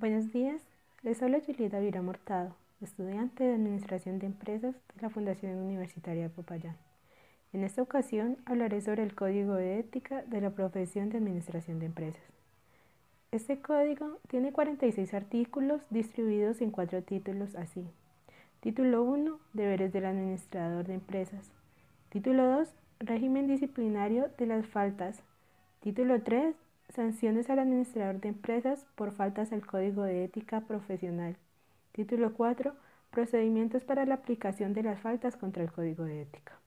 Buenos días, les habla Julieta Vira Mortado, estudiante de Administración de Empresas de la Fundación Universitaria de Popayán. En esta ocasión hablaré sobre el Código de Ética de la Profesión de Administración de Empresas. Este código tiene 46 artículos distribuidos en cuatro títulos así. Título 1, Deberes del Administrador de Empresas. Título 2, Régimen disciplinario de las faltas. Título 3, Sanciones al administrador de empresas por faltas al Código de Ética Profesional. Título 4. Procedimientos para la aplicación de las faltas contra el Código de Ética.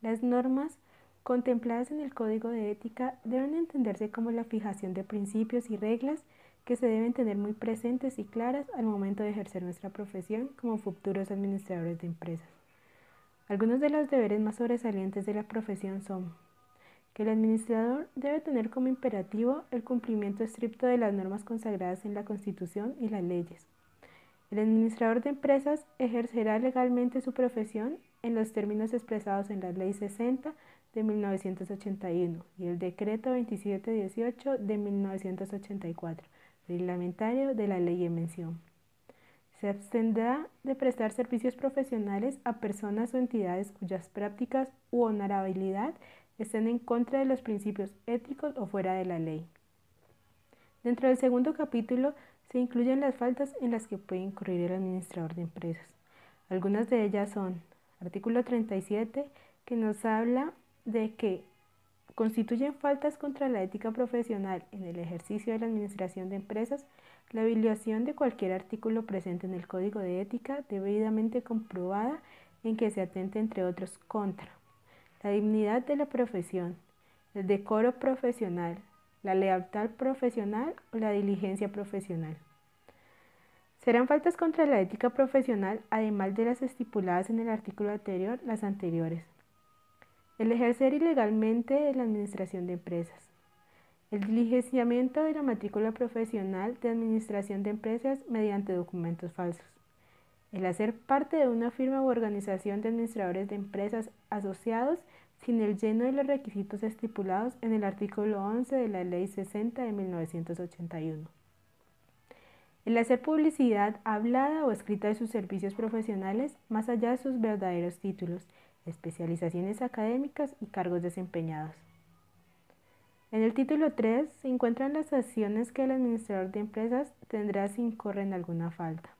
Las normas contempladas en el Código de Ética deben entenderse como la fijación de principios y reglas que se deben tener muy presentes y claras al momento de ejercer nuestra profesión como futuros administradores de empresas. Algunos de los deberes más sobresalientes de la profesión son que el administrador debe tener como imperativo el cumplimiento estricto de las normas consagradas en la Constitución y las leyes. El administrador de empresas ejercerá legalmente su profesión en los términos expresados en la Ley 60 de 1981 y el Decreto 2718 de 1984, reglamentario de la ley en mención. Se abstendrá de prestar servicios profesionales a personas o entidades cuyas prácticas u honorabilidad estén en contra de los principios éticos o fuera de la ley. Dentro del segundo capítulo se incluyen las faltas en las que puede incurrir el administrador de empresas. Algunas de ellas son artículo 37, que nos habla de que constituyen faltas contra la ética profesional en el ejercicio de la administración de empresas la violación de cualquier artículo presente en el Código de Ética debidamente comprobada en que se atente entre otros contra la dignidad de la profesión, el decoro profesional, la lealtad profesional o la diligencia profesional. Serán faltas contra la ética profesional, además de las estipuladas en el artículo anterior, las anteriores. El ejercer ilegalmente la administración de empresas. El diligenciamiento de la matrícula profesional de administración de empresas mediante documentos falsos el hacer parte de una firma u organización de administradores de empresas asociados sin el lleno de los requisitos estipulados en el artículo 11 de la Ley 60 de 1981. El hacer publicidad hablada o escrita de sus servicios profesionales más allá de sus verdaderos títulos, especializaciones académicas y cargos desempeñados. En el título 3 se encuentran las acciones que el administrador de empresas tendrá si incurre en alguna falta.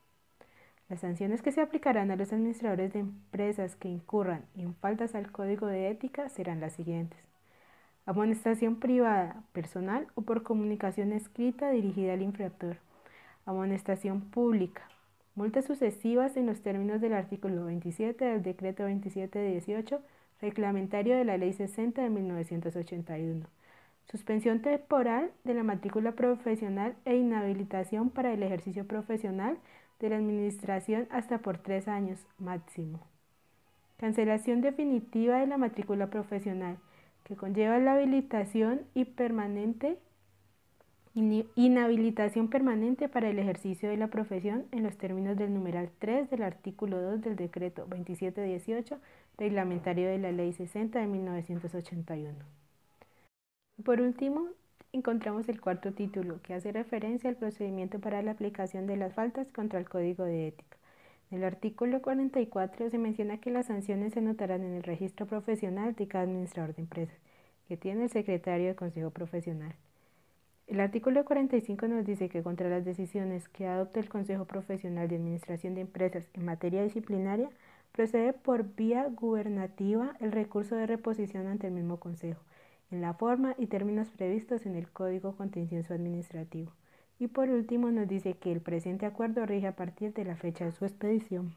Las sanciones que se aplicarán a los administradores de empresas que incurran en faltas al código de ética serán las siguientes. Amonestación privada, personal o por comunicación escrita dirigida al infractor. Amonestación pública. Multas sucesivas en los términos del artículo 27 del decreto 2718, reglamentario de la ley 60 de 1981. Suspensión temporal de la matrícula profesional e inhabilitación para el ejercicio profesional de la Administración hasta por tres años máximo. Cancelación definitiva de la matrícula profesional, que conlleva la habilitación y permanente inhabilitación permanente para el ejercicio de la profesión en los términos del numeral 3 del artículo 2 del decreto 2718 reglamentario de la ley 60 de 1981. Por último, encontramos el cuarto título, que hace referencia al procedimiento para la aplicación de las faltas contra el Código de Ética. En el artículo 44 se menciona que las sanciones se notarán en el registro profesional de cada administrador de empresas, que tiene el secretario de Consejo Profesional. El artículo 45 nos dice que contra las decisiones que adopte el Consejo Profesional de Administración de Empresas en materia disciplinaria, procede por vía gubernativa el recurso de reposición ante el mismo Consejo en la forma y términos previstos en el Código Contencioso Administrativo. Y por último nos dice que el presente acuerdo rige a partir de la fecha de su expedición.